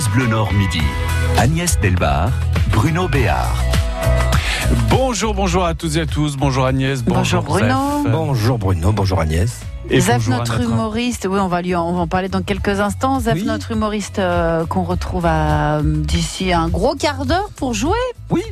France Bleu Nord Midi. Agnès Delbar, Bruno Béard. Bonjour, bonjour à toutes et à tous. Bonjour Agnès. Bonjour, Bruno. Zef. Bonjour Bruno, bonjour Agnès. Et Zef, bonjour notre humoriste, oui, on va lui, en- on va en parler dans quelques instants. Zef, Oui. notre humoriste euh, qu'on retrouve à, d'ici un gros quart d'heure pour jouer. Oui,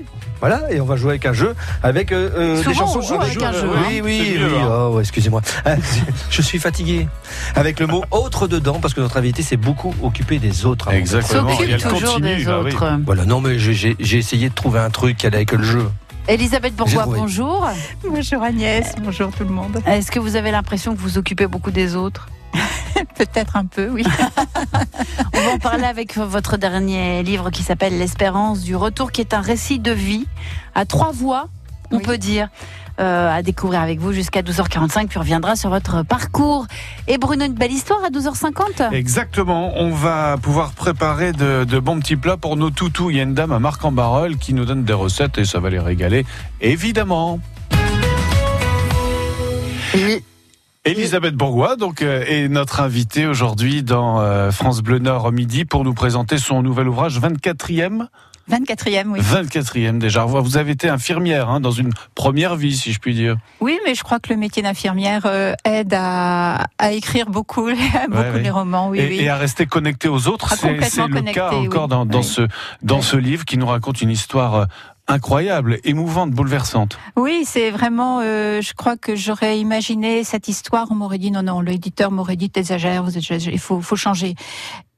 voilà, et on va jouer avec un jeu, avec euh, euh, des chansons. on joue Ah, avec un jeu, Oui, hein. oui, oui. mieux, hein. Oh, excusez-moi. Ah, Je suis fatigué. Avec le mot autre dedans, parce que notre invité s'est beaucoup occupé des autres. avant Exactement. S'occupe toujours continue, des bah oui. autres. Voilà, non, mais j'ai- j'ai j'ai essayé de trouver un truc qui allait avec le jeu. Elisabeth Bourgois, bonjour. Bonjour Agnès, bonjour tout le monde. Est-ce que vous avez l'impression que vous occupez beaucoup des autres? Peut-être un peu, oui. On va en parler avec votre dernier livre qui s'appelle L'espérance du retour, qui est un récit de vie à trois voix, on Oui. peut dire. euh, à découvrir avec vous jusqu'à 12h45, puis on reviendra sur votre parcours. Et Bruno, une belle histoire à 12h50 Exactement. On va pouvoir préparer de, de bons petits plats pour nos toutous. Il y a une dame à Marc-en-Barœul qui nous donne des recettes et ça va les régaler. Évidemment. Et- Elisabeth Bourgois donc, euh, est notre invitée aujourd'hui dans euh, France Bleu Nord midi pour nous présenter son nouvel ouvrage 24e. 24e, oui. 24e déjà. Vous avez été infirmière hein, dans une première vie, si je puis dire. Oui, mais je crois que le métier d'infirmière euh, aide à, à écrire beaucoup, beaucoup ouais. les romans, oui, et, oui. et à rester connecté aux autres. Ah, C'est le cas encore dans, ce, dans ce livre qui nous raconte une histoire incroyable, émouvante, bouleversante. Oui, c'est vraiment, euh, je crois que j'aurais imaginé cette histoire, on m'aurait dit non, non, l'éditeur m'aurait dit t'exagères, il faut, faut changer.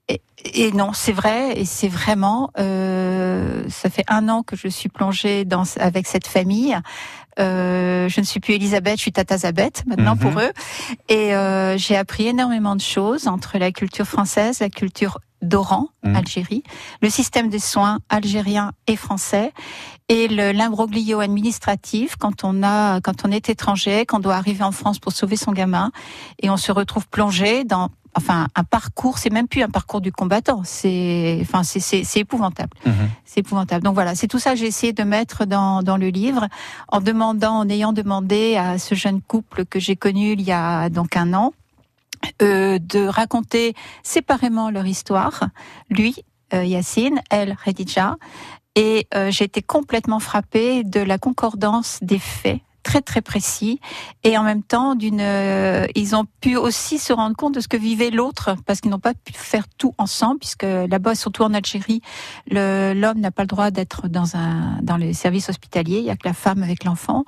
Et, et non, c'est vrai, et c'est vraiment, euh, ça fait un an que je suis plongée dans, avec cette famille. Euh, je ne suis plus Elisabeth, je suis Tatazabeth maintenant Mhm. pour eux. Et euh, j'ai appris énormément de choses entre la culture française, la culture d'Oran, Mhm. Algérie, le système des soins algérien et français, et le- l'imbroglio administratif quand on a, quand on est étranger, qu'on doit arriver en France pour sauver son gamin, et on se retrouve plongé dans, enfin, un parcours. C'est même plus un parcours du combattant. C'est, enfin, c'est, c'est, c'est épouvantable. C'est épouvantable. Donc voilà, c'est tout ça que j'ai essayé de mettre dans, dans le livre, en demandant, en ayant demandé à ce jeune couple que j'ai connu il y a donc un an, euh, de raconter séparément leur histoire. Lui, euh, Yacine, elle, Khadija. Et euh, j'ai été complètement frappée de la concordance des faits très très précis et en même temps d'une euh, ils ont pu aussi se rendre compte de ce que vivait l'autre parce qu'ils n'ont pas pu faire tout ensemble puisque là-bas surtout en Algérie l'homme n'a pas le droit d'être dans un dans les services hospitaliers il y a que la femme avec l'enfant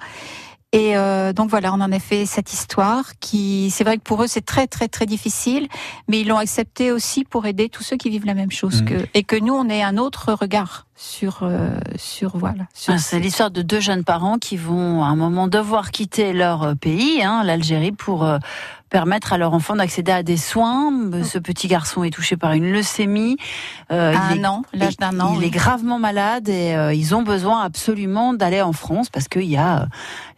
et euh, donc voilà, on en a fait cette histoire qui, c'est vrai que pour eux c'est très très très difficile, mais ils l'ont accepté aussi pour aider tous ceux qui vivent la même chose Mhm. que et que nous on ait un autre regard sur euh, sur voilà. Sur Ah, C'est l'histoire de deux jeunes parents qui vont à un moment devoir quitter leur euh, pays, hein, l'Algérie, pour euh, permettre à leur enfant d'accéder à des soins. Euh, Ce petit garçon est touché par une leucémie. Euh, à il est- un an, l'âge d'un an. Il oui. est gravement malade et euh, ils ont besoin absolument d'aller en France parce qu'il y a euh,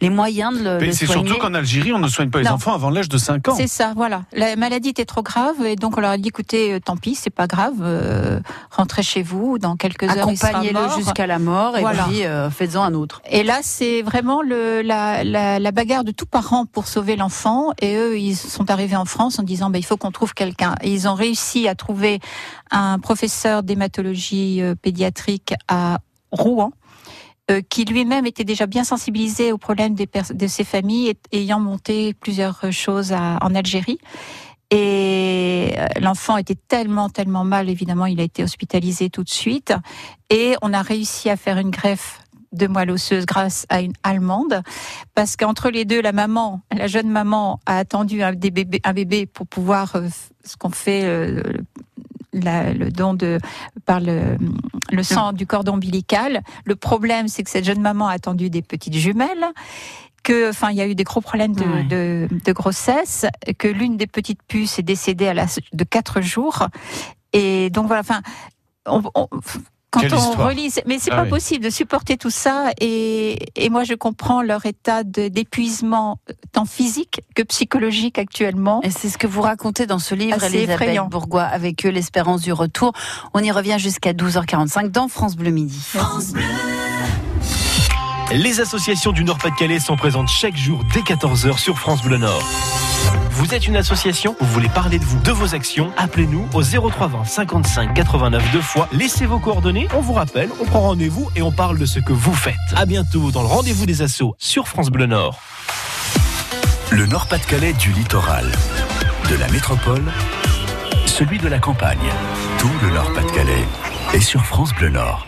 les moyens de le, Mais le c'est soigner. surtout qu'en Algérie, on ne soigne pas les Non. enfants avant l'âge de 5 ans. C'est ça, voilà. La maladie était trop grave et donc on leur a dit écoutez, euh, tant pis, c'est pas grave, euh, rentrez chez vous, dans quelques heures il sera mort. jusqu'à la mort et Voilà. puis euh, faites-en un autre. Et là, c'est vraiment le, la, la, la bagarre de tous parents pour sauver l'enfant. Et eux, ils sont arrivés en France en disant, bah, il faut qu'on trouve quelqu'un. Et ils ont réussi à trouver un professeur d'hématologie euh, pédiatrique à Rouen. euh, qui lui-même était déjà bien sensibilisé aux problèmes des de ses familles, ayant monté plusieurs choses à- en Algérie. Et euh, l'enfant était tellement, tellement mal, évidemment, il a été hospitalisé tout de suite. Et on a réussi à faire une greffe de moelle osseuse grâce à une Allemande, parce qu'entre les deux, la maman, la jeune maman, a attendu un, des bébés, un bébé pour pouvoir euh, ce qu'on fait. euh, la- le don de par le, le sang du cordon ombilical. Le problème, c'est que cette jeune maman a attendu des petites jumelles, que, enfin, il y a eu des gros problèmes de, Ouais. de, de grossesse, que l'une des petites puces est décédée à l'âge de quatre jours. Et donc voilà, enfin, on- on- quand Quelle on c'est- mais c'est Ah pas oui. possible de supporter tout ça. Et, et moi, je comprends leur état de- d'épuisement, tant physique que psychologique actuellement. Et c'est ce que vous racontez dans ce livre, Assez Elisabeth effrayant. Bourgois, avec eux, l'espérance du retour. On y revient jusqu'à 12h45 dans France Bleu Midi. Les associations du Nord-Pas-de-Calais sont présentes chaque jour dès 14h sur France Bleu Nord. Vous êtes une association Vous voulez parler de vous, de vos actions Appelez-nous au 0320 55 89 deux fois. Laissez vos coordonnées, on vous rappelle, on prend rendez-vous et on parle de ce que vous faites. À bientôt dans le rendez-vous des assos sur France Bleu Nord. Le Nord-Pas-de-Calais du littoral, de la métropole, celui de la campagne. Tout le Nord-Pas-de-Calais est sur France Bleu Nord.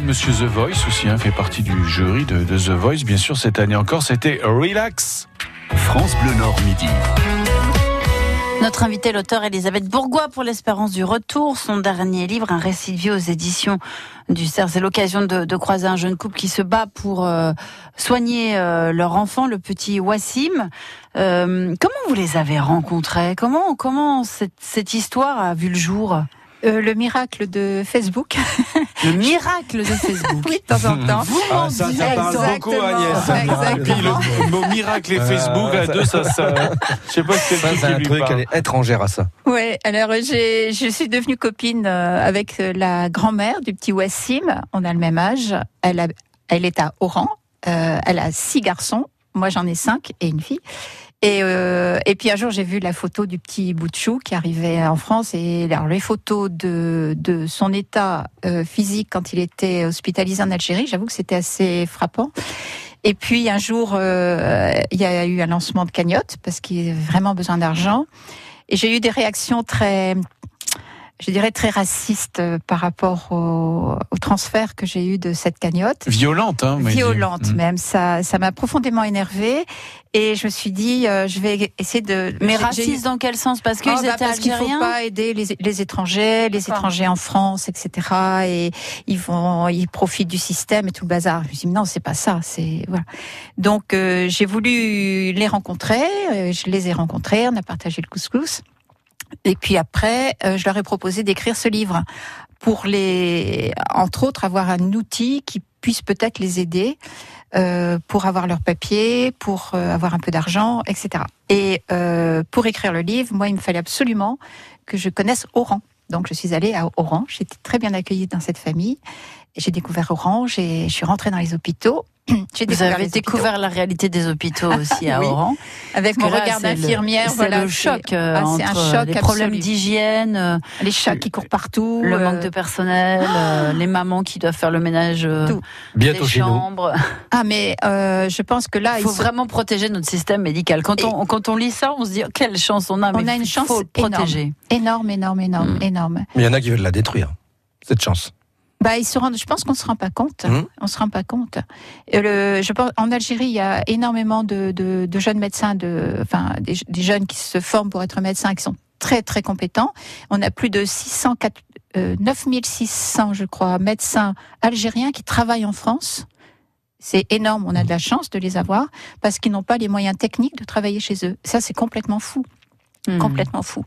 Monsieur The Voice aussi, hein, fait partie du jury de, de The Voice. Bien sûr, cette année encore, c'était Relax. France Bleu Nord midi. Notre invitée, l'auteur Elisabeth Bourgois pour l'espérance du retour. Son dernier livre, un récit de vie aux éditions du CERF. C'est l'occasion de, de croiser un jeune couple qui se bat pour euh, soigner euh, leur enfant, le petit Wassim. Euh, comment vous les avez rencontrés? Comment comment cette, cette histoire a vu le jour? Euh, le miracle de Facebook. Le miracle de Facebook. oui, de temps en temps. Ah, ça, ça parle beaucoup, Agnès. Exactement. Puis le, le mot miracle et Facebook à deux, ça, ça je sais pas si c'est un truc, parle. elle est étrangère à ça. Ouais, alors j'ai, je suis devenue copine euh, avec euh, la grand-mère du petit Wassim. On a le même âge. Elle, a, elle est à Oran. Euh, elle a six garçons. Moi, j'en ai cinq et une fille. Et, euh, et puis un jour, j'ai vu la photo du petit bout de chou qui arrivait en France. Et alors, les photos de, de son état euh, physique quand il était hospitalisé en Algérie, j'avoue que c'était assez frappant. Et puis un jour, euh, il y a eu un lancement de cagnotte parce qu'il avait vraiment besoin d'argent. Et j'ai eu des réactions très je dirais, très raciste euh, par rapport au, au transfert que j'ai eu de cette cagnotte. Violente, hein. Violente Mm. même, ça, ça m'a profondément énervée et je me suis dit, euh, je vais essayer de. Mais raciste dans quel sens? Parce qu'ils Oh, bah, étaient parce qu'il faut algériens pas aider les, les étrangers, les étrangers en France, etc. Et ils vont, ils profitent du système et tout le bazar. Je me suis dit non, c'est pas ça. C'est voilà. Donc euh, j'ai voulu les rencontrer. euh, je les ai rencontrés. On a partagé le couscous. Et puis après, euh, je leur ai proposé d'écrire ce livre pour les, entre autres, avoir un outil qui puisse peut-être les aider euh, pour avoir leurs papiers, pour euh, avoir un peu d'argent, etc. Et euh, pour écrire le livre, moi, il me fallait absolument que je connaisse Oran. Donc, je suis allée à Oran. J'étais très bien accueillie dans cette famille. J'ai découvert Oran. J'ai- Je suis rentrée dans les hôpitaux. J'ai Vous découvert avez les hôpitaux découvert la réalité des hôpitaux aussi à Oui. Oran. avec mon regard d'infirmière. C'est Voilà, le choc euh, ah, c'est un entre choc les problèmes d'hygiène, euh, les chats qui courent partout, le euh, manque de personnel, euh, les mamans qui doivent faire le ménage euh, Tout. Bientôt nous. chambres. Ah, mais euh, je pense que là, Il faut sont- vraiment protéger notre système médical. Quand Et- on, quand on lit ça, on se dit oh, quelle chance on a. On mais a une il chance faut le protéger. énorme, énorme, énorme, Mm. énorme. Mais il y en a qui veulent la détruire, cette chance. Bah, ils se rendent, je pense qu'on se rend pas compte. Mhm. On se rend pas compte. Le, je pense, en Algérie, il y a énormément de, de, de jeunes médecins, de, enfin, des, des jeunes qui se forment pour être médecins, qui sont très, très compétents. On a plus de 600, euh, 9600, je crois, médecins algériens qui travaillent en France. C'est énorme. On a de la chance de les avoir parce qu'ils n'ont pas les moyens techniques de travailler chez eux. Ça, c'est complètement fou Hmm. complètement fou.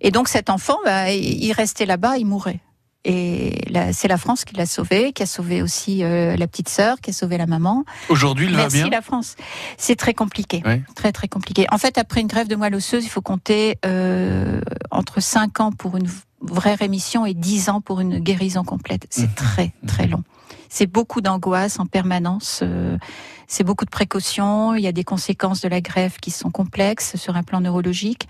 Et donc cet enfant, bah, il il restait là-bas, il mourait. Et c'est la France qui l'a sauvé, qui a sauvé aussi euh, la petite sœur, qui a sauvé la maman. Aujourd'hui, il Merci va bien? la France. C'est très compliqué, Ouais. très très compliqué. En fait, après une grève de moelle osseuse, il faut compter euh, entre 5 ans pour une vraie rémission et 10 ans pour une guérison complète. C'est Mhm. très très long. C'est beaucoup d'angoisse en permanence. euh, c'est beaucoup de précautions. Il y a des conséquences de la grève qui sont complexes sur un plan neurologique.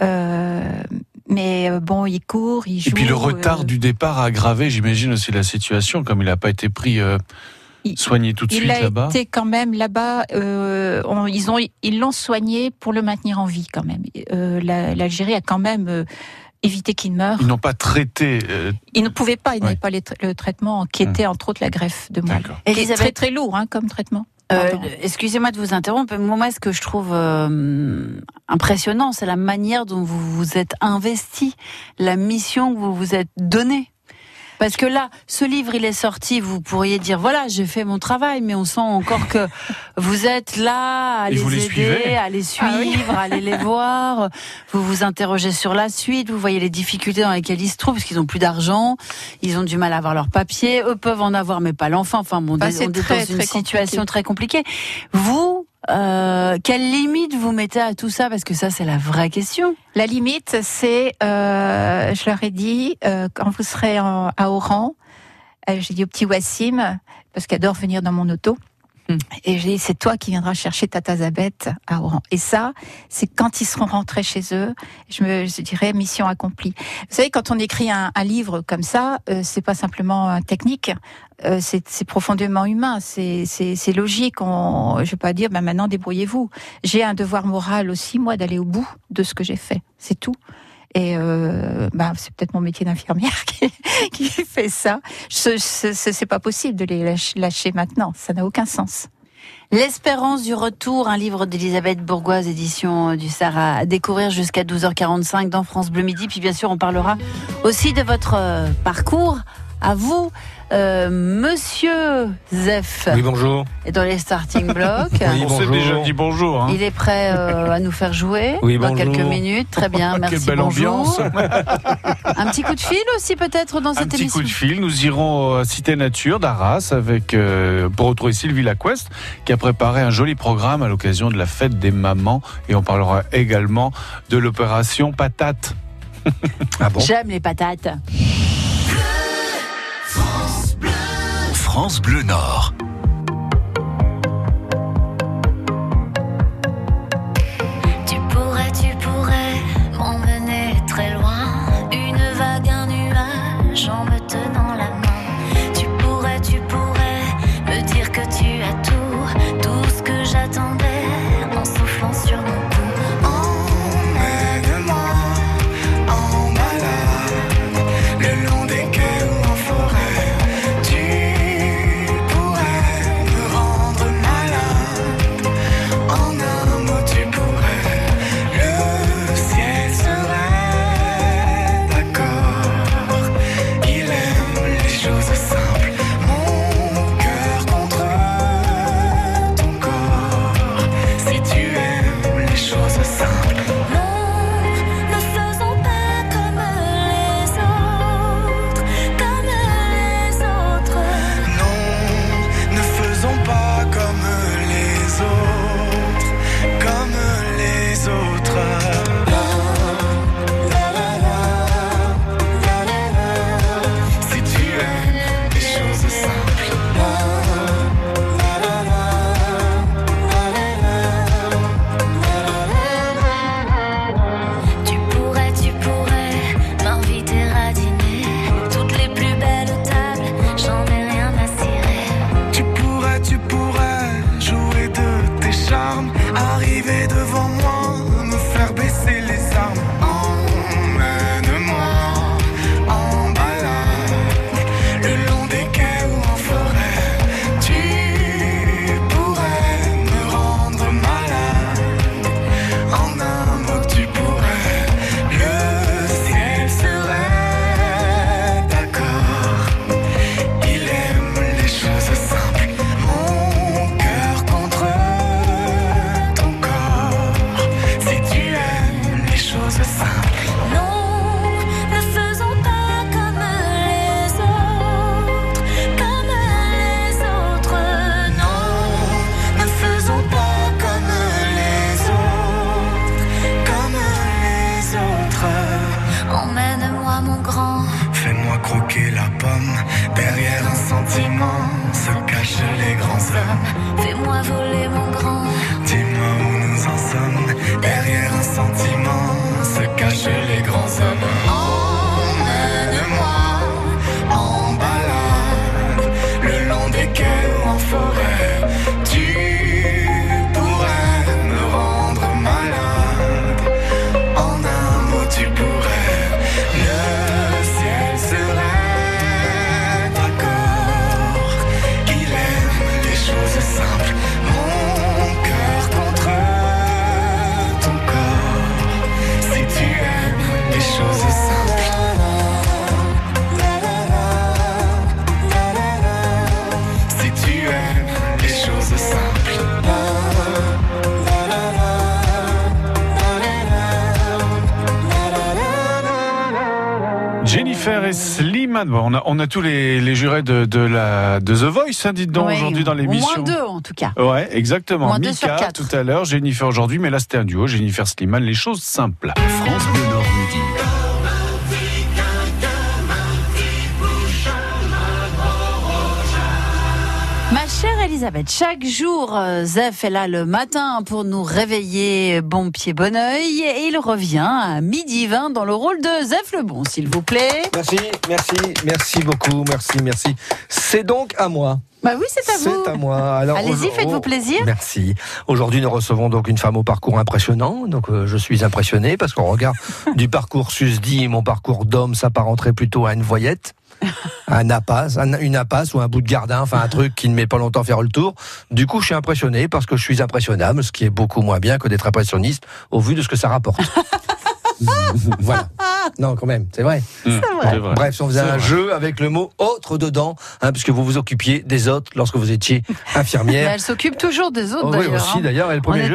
Euh, mais euh, bon, il court, il joue. Et puis le retard euh, du départ a aggravé, j'imagine aussi la situation, comme il n'a pas été pris euh, Il- soigné tout de Il suite a là-bas. été quand même là-bas. euh, on- ils ont, ils l'ont soigné pour le maintenir en vie quand même. Euh, la- L'Algérie a quand même euh, évité qu'il meure. Ils n'ont pas traité. euh, Ils ne pouvaient pas. Ils Ouais. n'avaient pas les tra- le traitement qui était entre autres la greffe de moelle. D'accord. Est très Elisabeth, très lourd hein, comme traitement. Euh, excusez-moi de vous interrompre, mais moi, ce que je trouve euh, impressionnant, c'est la manière dont vous vous êtes investi, la mission que vous vous êtes donnée. Parce que là, ce livre, il est sorti, vous pourriez dire, voilà, j'ai fait mon travail, mais on sent encore que vous êtes là à Et les vous les aider, à les Ah oui. suivre, à aller les voir. Vous vous interrogez sur la suite, vous voyez les difficultés dans lesquelles ils se trouvent, parce qu'ils ont plus d'argent, ils ont du mal à avoir leurs papiers, eux peuvent en avoir, mais pas l'enfant. Enfin, bon, Bah, on c'est est très, dans une très situation compliqué. très compliquée. Vous, euh, quelle limite vous mettez à tout ça? Parce que ça, c'est la vraie question. La limite, c'est, euh, je leur ai dit, euh, quand vous serez en- à Oran, euh, j'ai dit au petit Wassim, parce qu'il adore venir dans mon auto, Hmm. et c'est toi qui viendras chercher Tata Zabeth à Oran. Et ça, c'est quand ils seront rentrés chez eux, je me je dirais mission accomplie. Vous savez, quand on écrit un, un livre comme ça, euh, c'est pas simplement euh, technique, euh, c'est profondément humain, c'est logique. On, je vais pas dire, ben maintenant débrouillez-vous. J'ai un devoir moral aussi, moi, d'aller au bout de ce que j'ai fait. C'est tout. Et euh, bah, c'est peut-être mon métier d'infirmière qui, qui fait ça. Ce, ce- ce- c'est pas possible de les lâcher, maintenant. Ça n'a aucun sens. L'espérance du retour, un livre d'Elisabeth Bourgoise, édition euh, du Sarah, à découvrir jusqu'à 12h45 dans France Bleu Midi. Puis bien sûr, on parlera aussi de votre euh, parcours à vous, euh, Monsieur Zef, Oui, bonjour. est dans les starting blocks. Oui, on s'est bonjour. déjà dit bonjour. hein. Il est prêt euh, à nous faire jouer Oui, dans bonjour. quelques minutes. Très bien, merci. Quelle belle bonjour. ambiance. Un petit coup de fil aussi peut-être dans Un cette petit émission. coup de fil. Nous irons à Cité Nature d'Arras avec euh, pour retrouver Sylvie Laquest qui a préparé un joli programme à l'occasion de la fête des mamans et on parlera également de l'opération patate. Ah bon? J'aime les patates. France Bleu Nord. Fais-moi croquer la pomme, derrière un sentiment se cachent les grands hommes. Fais-moi voler mon grand. Dis-moi où nous en sommes, derrière un sentiment se cachent les grands hommes. Slimane. Bon, on, a, on a tous les, les jurés de, de, la, de The Voice, hein, dites donc, Oui, aujourd'hui dans l'émission. Moins deux, en tout cas. Ouais, exactement. Moins deux sur Mika quatre. tout à l'heure, Jennifer aujourd'hui, mais là c'était un duo, Jennifer Slimane, les choses simples. France Bleu Elisabeth, chaque jour, euh, Zef est là le matin pour nous réveiller bon pied, bon oeil. Et il revient à midi 20 dans le rôle de Zef le Bon, s'il vous plaît. Merci, merci, merci beaucoup, merci, merci. C'est donc à moi. Bah oui, c'est à vous. C'est à moi. Allez-y, faites-vous au- plaisir. Merci. Aujourd'hui, nous recevons donc une femme au parcours impressionnant. Donc, euh, je suis impressionné parce qu'au regard du parcours susdit, mon parcours d'homme s'apparenterait plutôt à une voyette. Un apas, un- une apace ou un bout de gardin, enfin un truc qui ne met pas longtemps à faire le tour. Du coup, je suis impressionné parce que je suis impressionnable, ce qui est beaucoup moins bien que d'être impressionniste au vu de ce que ça rapporte. voilà. Non, quand même, c'est vrai. Mmh. Bref, on faisait un vrai. jeu avec le mot autre dedans, hein, puisque vous vous occupiez des autres lorsque vous étiez Mais infirmière. elle s'occupe toujours des autres Oh oui, d'ailleurs. aussi hein. d'ailleurs. Et le premier jeu,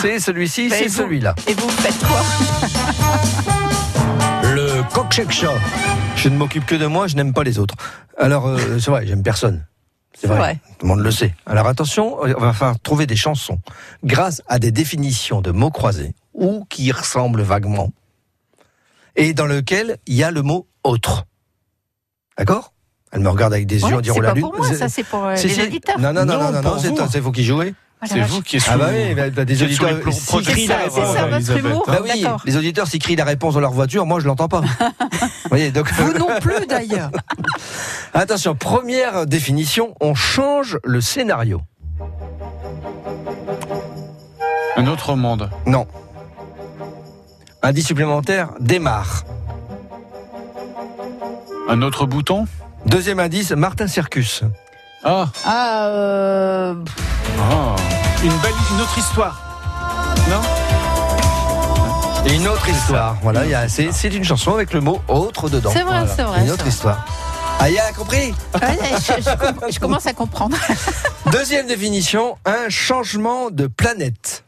c'est celui-ci, Bah, c'est celui-là. Et vous faites quoi? Le coq-shake Je ne m'occupe que de moi, je n'aime pas les autres. Alors, euh, c'est vrai, j'aime personne. C'est vrai. vrai. Tout le monde le sait. Alors attention, on va faire trouver des chansons grâce à des définitions de mots croisés ou qui ressemblent vaguement et dans lequel il y a le mot autre. D'accord? Elle me regarde avec des Ouais, yeux en disant c'est la pas pour moi, ça c'est pour euh, les auditeurs. Non, non, non, Non, non, non, c'est toi, c'est vous qui jouez. Oh C'est vous qui êtes Ah bah oui, bah, bah, des auditeurs. si- la ça, votre humour. Bah oui, les auditeurs s'ils crient la réponse dans leur voiture, moi je l'entends pas. Vous voyez, donc Vous non plus d'ailleurs. attention, première définition, on change le scénario. Un autre monde. Non. Indice supplémentaire, démarre. Un autre bouton Deuxième indice, Martin Circus. Ah, Ah, euh, ah. Une belle, une autre histoire. Non Et une autre histoire. Voilà, il y a- c'est c'est une chanson avec le mot autre dedans. C'est vrai, Voilà. c'est vrai, Une autre vrai. histoire. Ah, il a compris Ouais, je, je com- je commence à comprendre. Deuxième définition, un changement de planète.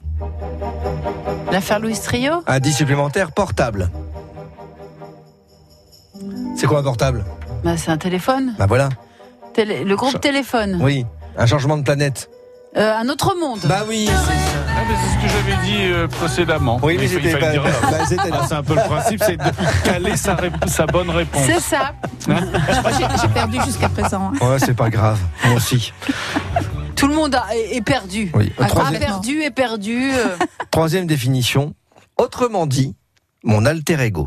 l'affaire Louis Trio? Indice supplémentaire, portable. C'est quoi un portable? Bah, C'est un téléphone. Bah voilà. Télé- le groupe téléphone. Oui, un changement de planète. Euh, un autre monde. Bah oui, c'est ça. Ah, mais c'est ce que j'avais dit euh, précédemment. Oui, mais c'était pas- dire. bah, c'était- Ah, c'est un peu le principe, c'est de caler sa, bonne réponse. C'est ça. Moi, j'ai j'ai perdu jusqu'à présent. hein. Ouais, c'est pas grave. Moi aussi. Tout le monde a- est, est perdu. Oui. A Troisième, perdu, est perdu. euh. troisième définition. Autrement dit, mon alter ego.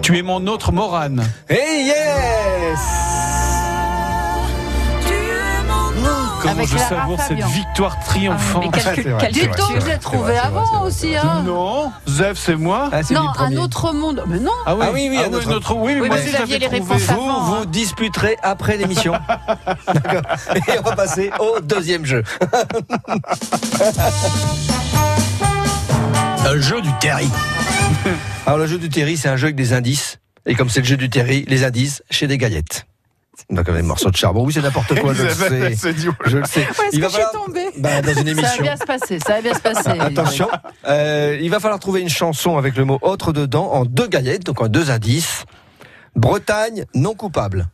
Tu es mon autre Morane. Hey yes Comment Avec je Lara savoure cette victoire Ah, triomphante. mais c'est calcul, vrai, calcul. c'est vrai, Dis donc, je l'ai trouvé avant vrai, aussi. Hein. Non, Zef, c'est moi. Ah, Non, un autre monde. Mais non. Ah oui, Ah oui, oui, un autre- autre- oui, mais Oui, moi mais aussi, vous aviez les réponses Vous avant, vous hein. disputerez après l'émission. D'accord. Et on va passer au deuxième jeu. Un jeu du Terry. Alors le jeu du Terry, c'est un jeu avec des indices. Et comme c'est le jeu du Terry, les indices chez des gaillettes. Donc des morceaux de charbon. Oui, c'est n'importe quoi, je le sais. dit, Je le sais. Où est-ce Il va que je suis falloir- tombée Bah, dans une Ça va émission. bien se passer. Ça va bien se passer. Attention, euh, il va falloir trouver une chanson avec le mot autre dedans en deux gaillettes, donc en deux indices. Bretagne non coupable.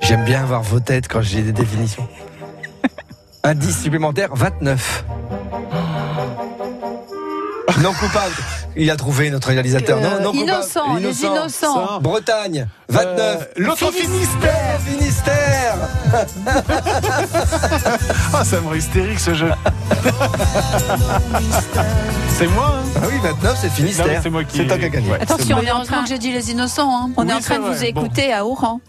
J'aime bien voir vos têtes quand j'ai des définitions. Indice supplémentaire 29. Non coupable. Il a trouvé notre réalisateur. Euh, non, non, innocent, les innocents. Bretagne, 29. Euh, L'autre Finistère, Finistère. Ah, ça me rend hystérique ce jeu. c'est moi, hein Ah oui, 29, c'est Non, Finistère. c'est moi qui- C'est toi qui as gagné. Attention, on est en train, que j'ai dit les innocents. Hein. on est en train de vous vrai. Bon. écouter à Oran.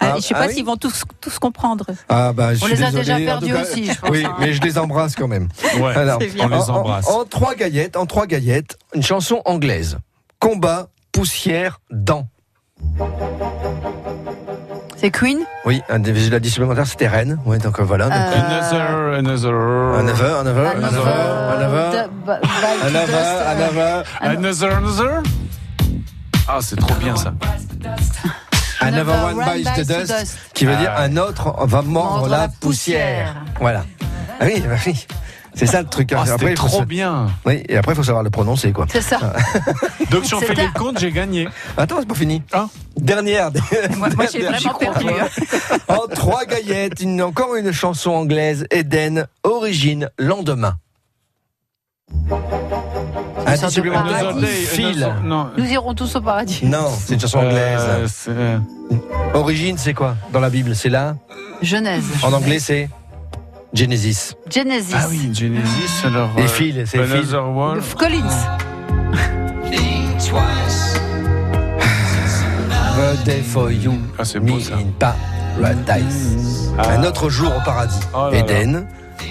Ah, Ah, je sais ah pas oui s'ils vont tous, tous comprendre. Ah bah, je On suis les a désolé. déjà En tout perdus aussi, je pense, Oui, hein. mais je les embrasse quand même. Ouais. Alors. On les en- en- embrasse. En, trois gaillettes, en trois gaillettes, une chanson anglaise. Combat, poussière, dents. C'est Queen? Oui, un des la supplémentaire, c'était Rennes. Ouais, donc euh, voilà. Donc, Euh, Another, another. To aveu, dust, un euh, aveu, Another, another. Ah, c'est trop bien ça. Another one bites the dust, dust. qui veut Ah dire ouais. un autre va mordre la la poussière. poussière. Voilà. Ah oui, bah oui. C'est ça le truc. Ah, Après, faut trop bien. Oui, et après, il faut savoir le prononcer, quoi. C'est ça. Donc, si on fait les comptes, j'ai gagné. Attends, c'est pas fini. Ah. Dernière. Moi, moi, j'ai vraiment perdu. hein. En trois gaillettes, une, encore une chanson anglaise, Eden, origine, lendemain. Un de supplément de Fil. Nous irons tous au paradis. Non, c'est une chanson Euh, anglaise. Origine, c'est quoi dans la Bible? C'est là? Genèse. En anglais, c'est Genesis. Genesis. Ah oui, Genesis, alors. Et euh, Phil, c'est World. De Collins. A day for you, Ah, c'est me beau ça. in paradise. Ah. Un autre jour au paradis. Oh là là.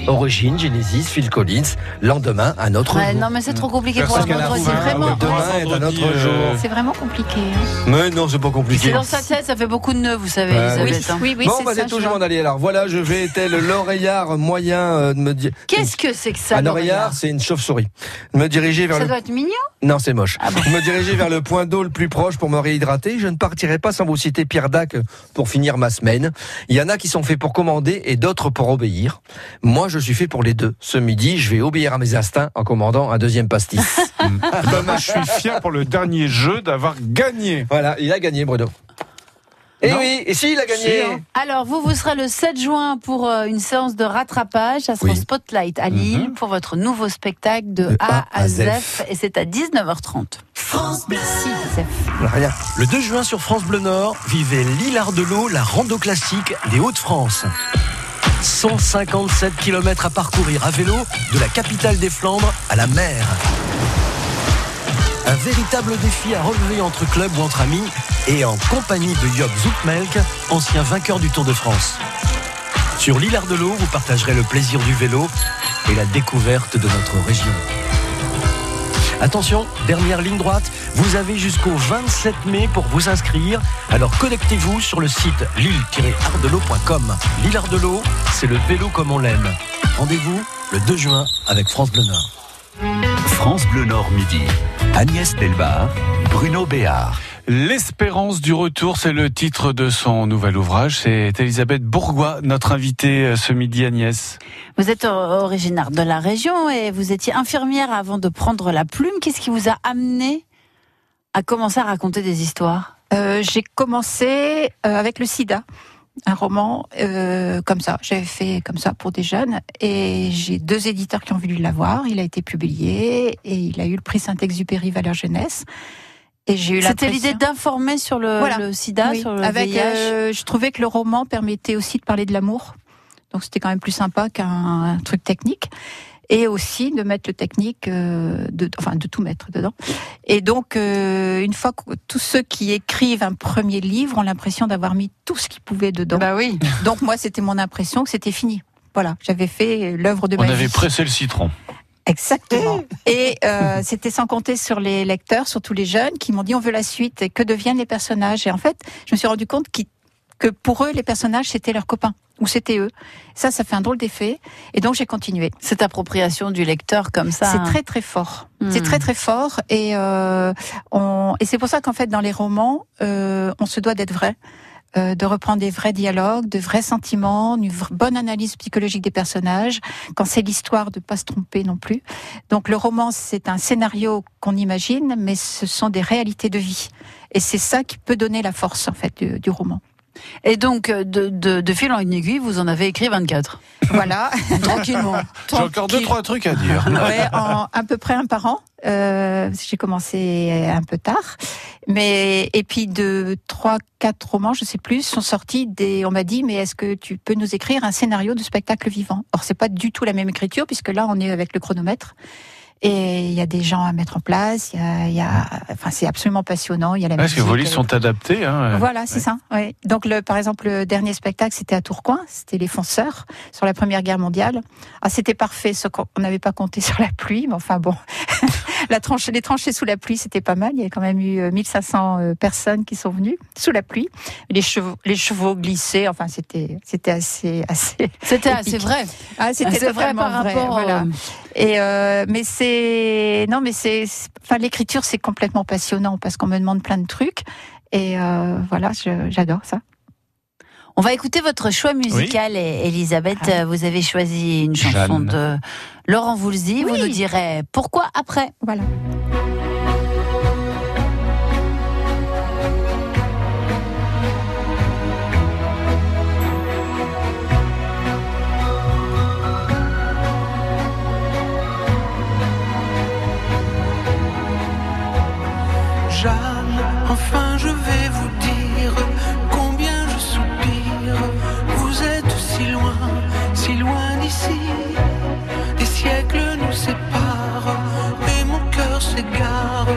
Origine, Genesis, Phil Collins. Lendemain, un autre Ouais, jour. non, mais c'est trop compliqué pour un vendredi. fin, Vraiment. Demain est un autre Vendredi, jour. euh, C'est vraiment compliqué. hein. Mais non, c'est pas compliqué. C'est dans sa tête, ça fait beaucoup de nœuds, vous savez, Bah, Oui, Elisabeth. hein. oui, oui, bon, c'est bah, c'est vois. m'en aller. Alors voilà, je vais tel l'oreillard moyen euh, de me dire. Qu'est-ce que c'est que ça, Un l'oreillard oreillard, c'est une chauve-souris. Me diriger vers Ça le. doit être mignon. Non, c'est moche. Ah bon. me diriger vers le point d'eau le plus proche pour me réhydrater. Je ne partirai pas sans vous citer Pierre Dac pour finir ma semaine. Il y en a qui sont faits pour commander et d'autres pour obéir. Moi, je suis fait pour les deux. Ce midi, je vais obéir à mes instincts en commandant un deuxième pastis. Ben, moi, je suis fier pour le dernier jeu d'avoir gagné. voilà, il a gagné, Bruno. Et Non. oui, et si, il a gagné. Si, hein. Alors, vous, vous serez le 7 juin pour euh, une séance de rattrapage. Ça sera Oui. Spotlight à Lille pour votre nouveau spectacle de, De A A à Z. Et c'est à 19h30. Merci, Joseph. Rien. Le 2 juin sur France Bleu Nord, vivez l'Hilar de l'eau, la rando classique des Hauts-de-France. 157 km à parcourir à vélo de la capitale des Flandres à la mer. Un véritable défi à relever entre clubs ou entre amis et en compagnie de Job Zoutmelk, ancien vainqueur du Tour de France. Sur de l'eau, vous partagerez le plaisir du vélo et la découverte de notre région. Attention, dernière ligne droite, vous avez jusqu'au 27 mai pour vous inscrire. Alors connectez-vous sur le site lille-ardelot.com. L'île Ardelot, c'est le vélo comme on l'aime. Rendez-vous le 2 juin avec France Bleu Nord. France Bleu Nord Midi. Agnès Delbar, Bruno Béard. L'espérance du retour, c'est le titre de son nouvel ouvrage. C'est Elisabeth Bourgois, notre invitée euh, ce midi, Agnès. Vous êtes originaire de la région et vous étiez infirmière avant de prendre la plume. Qu'est-ce qui vous a amené à commencer à raconter des histoires? Euh, J'ai commencé euh, avec le sida. Un roman euh, comme ça, j'avais fait comme ça pour des jeunes et j'ai deux éditeurs qui ont voulu l'avoir. Il a été publié et il a eu le prix Saint-Exupéry Valeur Jeunesse. Et j'ai eu C'était l'idée d'informer sur le, Voilà. le sida, Oui, sur le avec, VIH. euh, je trouvais que le roman permettait aussi de parler de l'amour. Donc c'était quand même plus sympa qu'un truc technique. Et aussi de mettre le technique, euh, de, enfin de tout mettre dedans. Et donc, euh, une fois que tous ceux qui écrivent un premier livre ont l'impression d'avoir mis tout ce qu'ils pouvaient dedans. Bah oui. Donc moi, c'était mon impression que c'était fini. Voilà, j'avais fait l'œuvre de On ma avait vie. pressé le citron. Exactement. Et euh, c'était sans compter sur les lecteurs, surtout les jeunes, qui m'ont dit on veut la suite. Et que deviennent les personnages Et en fait, je me suis rendu compte qu'ils- que pour eux, les personnages, c'était leurs copains ou c'était eux. Ça, ça fait un drôle d'effet. Et donc j'ai continué. Cette appropriation du lecteur comme ça. C'est très très fort. Hmm. C'est très très fort. Et, euh, on... et c'est pour ça qu'en fait, dans les romans, euh, on se doit d'être vrai. Euh, de reprendre des vrais dialogues, de vrais sentiments, une bonne analyse psychologique des personnages, quand c'est l'histoire de pas se tromper non plus. Donc le roman, c'est un scénario qu'on imagine, mais ce sont des réalités de vie. Et c'est ça qui peut donner la force en fait du, du roman. Et donc, euh, de, de, de fil en une aiguille, vous en avez écrit 24. Voilà. Tranquillement. J'ai encore deux, trois trucs à dire. Ouais, en à peu près un par an. Euh, j'ai commencé un peu tard, mais et puis de trois, quatre romans, je sais plus, sont sortis. Des, on m'a dit, mais est-ce que tu peux nous écrire un scénario de spectacle vivant? Or, c'est pas du tout la même écriture puisque là, on est avec le chronomètre. Et il y a des gens à mettre en place. Il y a, il y a- enfin, c'est absolument passionnant. Il y a la Parce que musique, vos livres sont adaptés. Hein. voilà, c'est ça. Ouais. Donc, le, par exemple, le dernier spectacle, c'était à Tourcoing, c'était Les Fonceurs, sur la Première Guerre mondiale. Ah, c'était parfait, ce qu'on on n'avait pas compté sur la pluie, mais enfin bon, la tranchée, les tranchées sous la pluie, c'était pas mal. Il y a quand même eu euh, 1500 euh, personnes qui sont venues sous la pluie. Les chevaux, les chevaux glissaient, enfin, c'était, c'était assez, assez. C'était assez vrai. Ah, c'était vrai par vrai, rapport. voilà. euh, Et euh, mais c'est non, mais c'est enfin l'écriture c'est complètement passionnant parce qu'on me demande plein de trucs et euh, voilà, j'adore ça. On va écouter votre choix musical, et Elisabeth. Ah. Vous avez choisi une chanson Jeanne. de Laurent Voulzy. Vous Oui. nous direz pourquoi après. Voilà. Jeanne, Des siècles nous séparent et mon cœur s'égare.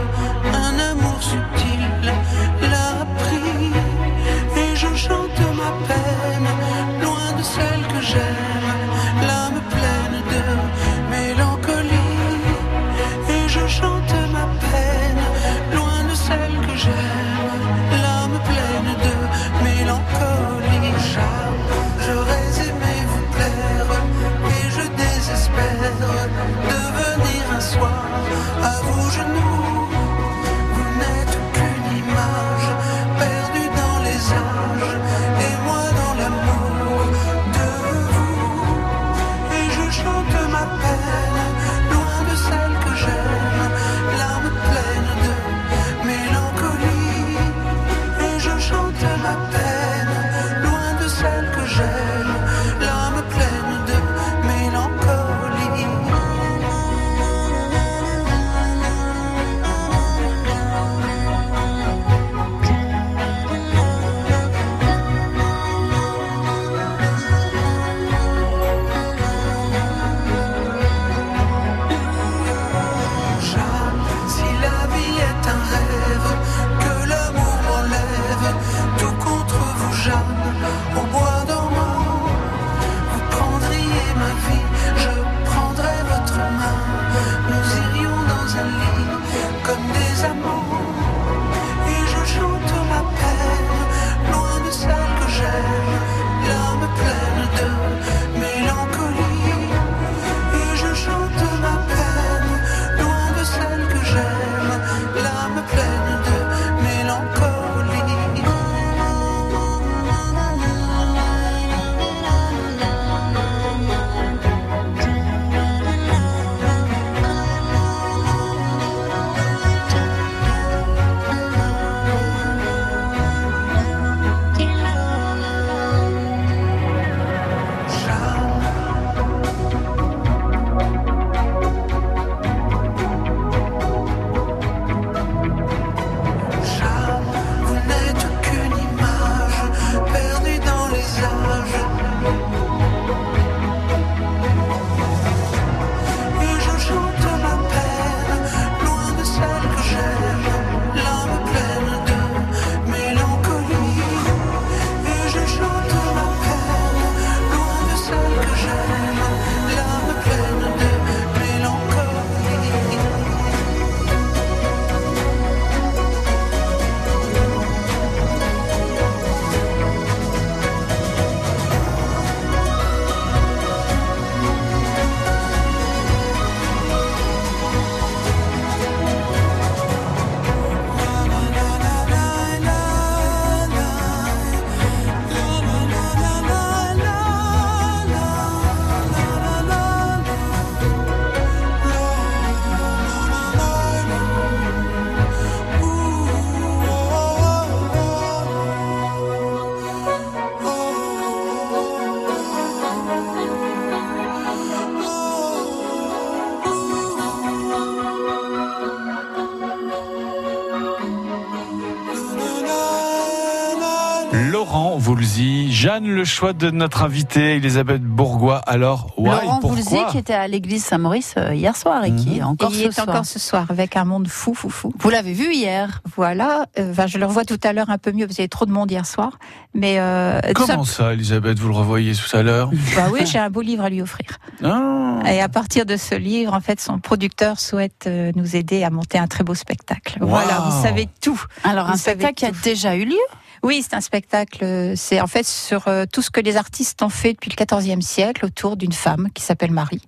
Voulzy. Jeanne, le choix de notre invitée, Elisabeth Bourgois. Alors, why, Laurent Voulzy qui était à l'église Saint-Maurice euh, hier soir et qui est encore Et il ce est soir. encore ce soir avec un monde fou, fou, fou. Vous l'avez vu hier Voilà, euh, enfin, je le revois tout à l'heure un peu mieux parce qu'il y avait trop de monde hier soir. Mais euh, Comment ça, Elisabeth Vous le revoyez tout à l'heure Bah oui, j'ai un beau livre à lui offrir. Ah. Et à partir de ce livre, en fait, son producteur souhaite euh, nous aider à monter un très beau spectacle. Voilà, vous savez tout. Alors, Vous un spectacle qui a déjà eu lieu? Oui, c'est un spectacle. C'est en fait sur euh, tout ce que les artistes ont fait depuis le XIVe siècle autour d'une femme qui s'appelle Marie.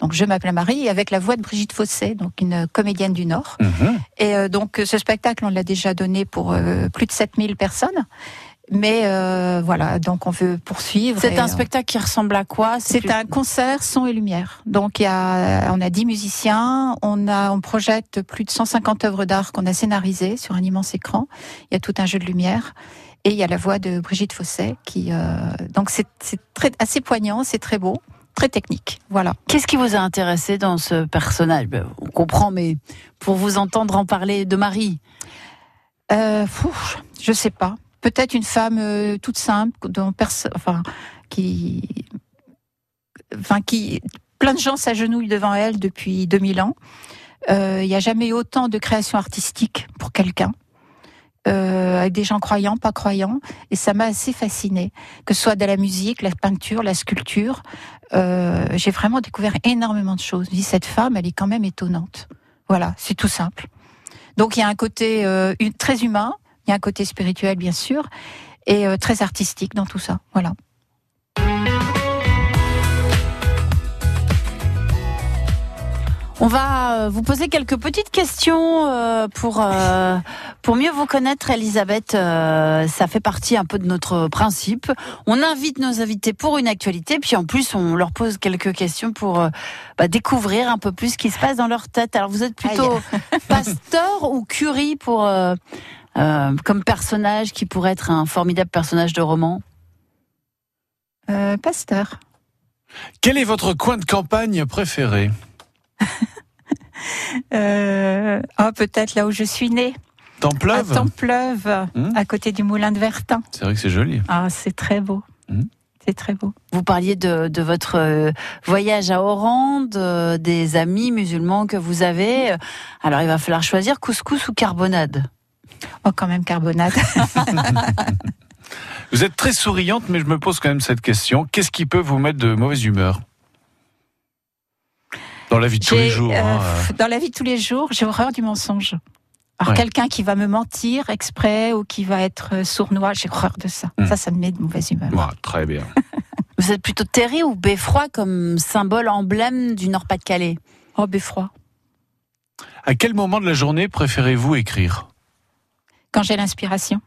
Donc, je m'appelle Marie avec la voix de Brigitte Fossé, donc une comédienne du Nord. Mhm. Et euh, donc, ce spectacle, on l'a déjà donné pour euh, plus de 7000 personnes. Mais euh, voilà, donc on veut poursuivre. C'est un euh, spectacle qui ressemble à quoi? C'est plus- un concert son et lumière. Donc il y a, on a 10 musiciens, on a, on projette plus de 150 œuvres d'art qu'on a scénarisées sur un immense écran. Il y a tout un jeu de lumière et il y a la voix de Brigitte Fosset qui, euh, donc c'est très assez poignant, c'est très beau, très technique. Voilà. Qu'est-ce qui vous a intéressé dans ce personnage? Ben, On comprend, mais pour vous entendre en parler de Marie, Euh, fou, je sais pas. Peut-être une femme euh, toute simple, dont enfin, qui, enfin, qui, plein de gens s'agenouillent devant elle depuis 2000 ans. Euh, Il n'y a jamais eu autant de création artistique pour quelqu'un. Euh, avec des gens croyants, pas croyants, et ça m'a assez fascinée. Que ce soit de la musique, la peinture, la sculpture, j'ai vraiment découvert énormément de choses. Je dis, cette femme, elle est quand même étonnante. Voilà, c'est tout simple. Donc il y a un côté très humain, il y a un côté spirituel bien sûr, et euh, très artistique dans tout ça. Voilà. on va euh, vous poser quelques petites questions euh, pour pour mieux vous connaître, Elisabeth. Ça fait partie un peu de notre principe. On invite nos invités pour une actualité, puis en plus on leur pose quelques questions pour bah, découvrir un peu plus ce qui se passe dans leur tête. Alors vous êtes plutôt pasteur ou curie pour comme personnage qui pourrait être un formidable personnage de roman Euh, pasteur. Quel est votre coin de campagne préféré? Euh, ah, peut-être là où je suis née, à Templeuve Templeuve, Hmm. à côté du moulin de Vertin. C'est vrai que c'est joli. Ah, c'est très beau. Hmm. C'est très beau. Vous parliez de, de votre euh, voyage à Oran, de- des amis musulmans que vous avez. Euh, Alors il va falloir choisir couscous ou carbonade. Oh, quand même carbonade. Vous êtes très souriante, mais je me pose quand même cette question. Qu'est-ce qui peut vous mettre de mauvaise humeur Dans la vie de tous les jours. euh, hein, pff, Dans la vie de tous les jours, j'ai horreur du mensonge. Alors Ouais. quelqu'un qui va me mentir exprès ou qui va être euh, sournois, j'ai horreur de ça. Hmm. Ça, ça me met de mauvaise humeur. euh, ouais, très bien. Vous êtes plutôt terré ou beffroi comme symbole emblème du Nord-Pas-de-Calais? Oh, beffroi. À quel moment de la journée préférez-vous écrire? Quand j'ai l'inspiration.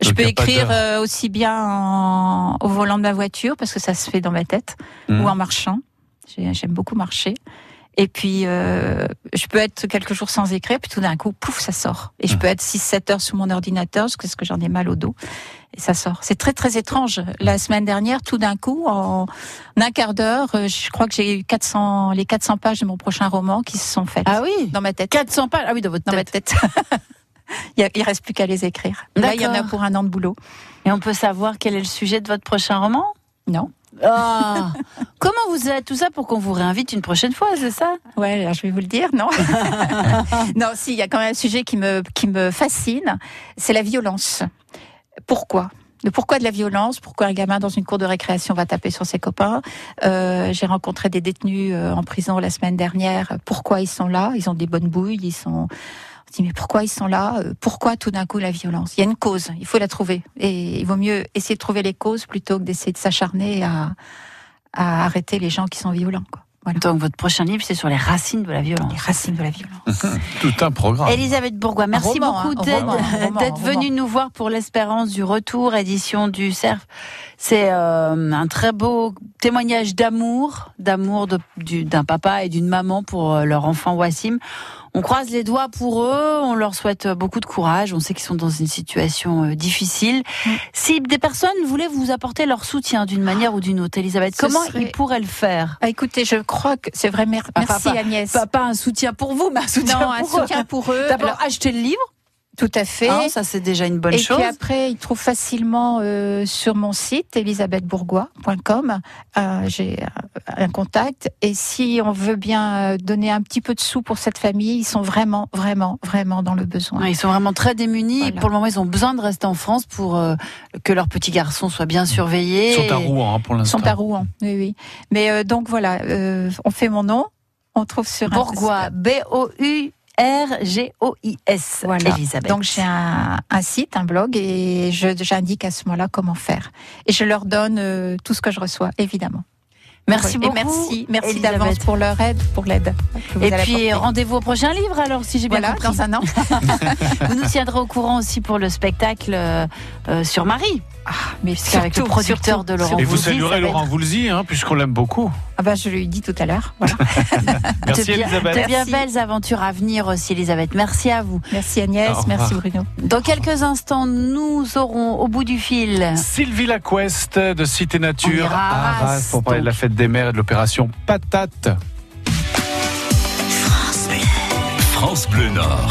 Je Donc, peux écrire euh, aussi bien en- au volant de ma voiture, parce que ça se fait dans ma tête, Hmm. ou en marchant. J'ai- J'aime beaucoup marcher. Et puis, euh, je peux être quelques jours sans écrire, puis tout d'un coup, pouf, ça sort. Et je Hmm. peux être 6-7 heures sous mon ordinateur, parce que j'en ai mal au dos. Et ça sort. C'est très, très étrange. La semaine dernière, tout d'un coup, en un quart d'heure, euh, je crois que j'ai eu 400, les 400 pages de mon prochain roman qui se sont faites Ah oui dans ma tête. 400 pages Ah oui, dans votre Dans ma tête. il, il reste plus qu'à les écrire. Là, il y en a pour un an de boulot. Et on peut savoir quel est le sujet de votre prochain roman? Non. Ah Comment vous êtes tout ça pour qu'on vous réinvite une prochaine fois, c'est ça? Ouais, alors je vais vous le dire, non Non, si, il y a quand même un sujet qui me, qui me fascine, c'est la violence. Pourquoi? Le pourquoi de la violence, pourquoi un gamin dans une cour de récréation va taper sur ses copains? Euh, J'ai rencontré des détenus euh, en prison la semaine dernière. Pourquoi ils sont là? Ils ont des bonnes bouilles, ils sont... Dit mais pourquoi ils sont là? Euh, Pourquoi tout d'un coup la violence? Il y a une cause, il faut la trouver. Et il vaut mieux essayer de trouver les causes plutôt que d'essayer de s'acharner à, à arrêter les gens qui sont violents. Quoi. Voilà. Donc votre prochain livre, c'est sur les racines de la violence. Les racines de la violence. Tout un programme. Elisabeth Bourgois, merci roman, beaucoup hein, d'être venue nous voir pour l'espérance du retour, édition du Cerf. C'est euh, un très beau témoignage d'amour, d'amour d'un papa et d'une maman pour euh, leur enfant Wassim. On croise les doigts pour eux, on leur souhaite beaucoup de courage. On sait qu'ils sont dans une situation euh, difficile. Mm. Si des personnes voulaient vous apporter leur soutien d'une manière ou d'une autre, Elisabeth, Ce comment serait- ils pourraient le faire? Ah, écoutez, je crois que c'est vrai. mer- Merci papa, Agnès. pas, pas un soutien pour vous, mais un soutien non, un pour eux. soutien pour eux. D'abord, Alors, achetez le livre. Tout à fait. Hein, ça, c'est déjà une bonne et chose. puis après, ils trouvent facilement euh, sur mon site elisabethbourgois.com. Euh, J'ai euh, un contact. Et si on veut bien euh, donner un petit peu de sous pour cette famille, ils sont vraiment, vraiment, vraiment dans le besoin. Ouais, Ils sont vraiment très démunis. Voilà. Pour le moment, ils ont besoin de rester en France pour euh, que leur petit garçon soit bien surveillé. Ils sont à Rouen hein, pour Ils l'instant. sont à Rouen. Oui, oui. Mais euh, donc voilà, euh, on fait mon nom. On trouve sur Bourgois, B-O-U-R-G-O-I-S. Voilà. Elisabeth. Donc j'ai un, un site, un blog, et je- j'indique à ce moment-là comment faire. Et je leur donne euh, tout ce que je reçois, évidemment. merci Et beaucoup. merci, merci Elisabeth. d'avance pour leur aide, pour l'aide. Et puis apporter. rendez-vous au prochain livre alors si j'ai bien voilà, compris. dans un an. Vous nous tiendrez au courant aussi pour le spectacle euh, euh, sur Marie. Mais avec le producteur surtout, de Laurent Et vous Voulzy, saluerez Laurent Voulzy, hein, puisqu'on l'aime beaucoup. Ah bah, je lui ai dit tout à l'heure. Voilà. Merci de bien, Elisabeth. de bien Merci. belles aventures à venir aussi, Elisabeth. Merci à vous. Merci Agnès, merci Bruno. Dans quelques instants, nous aurons au bout du fil. Sylvie Laquest de Cité Nature à Arras, Arras pour parler de la fête des mères et de l'opération Patate. France Bleu Nord.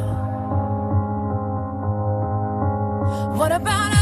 What about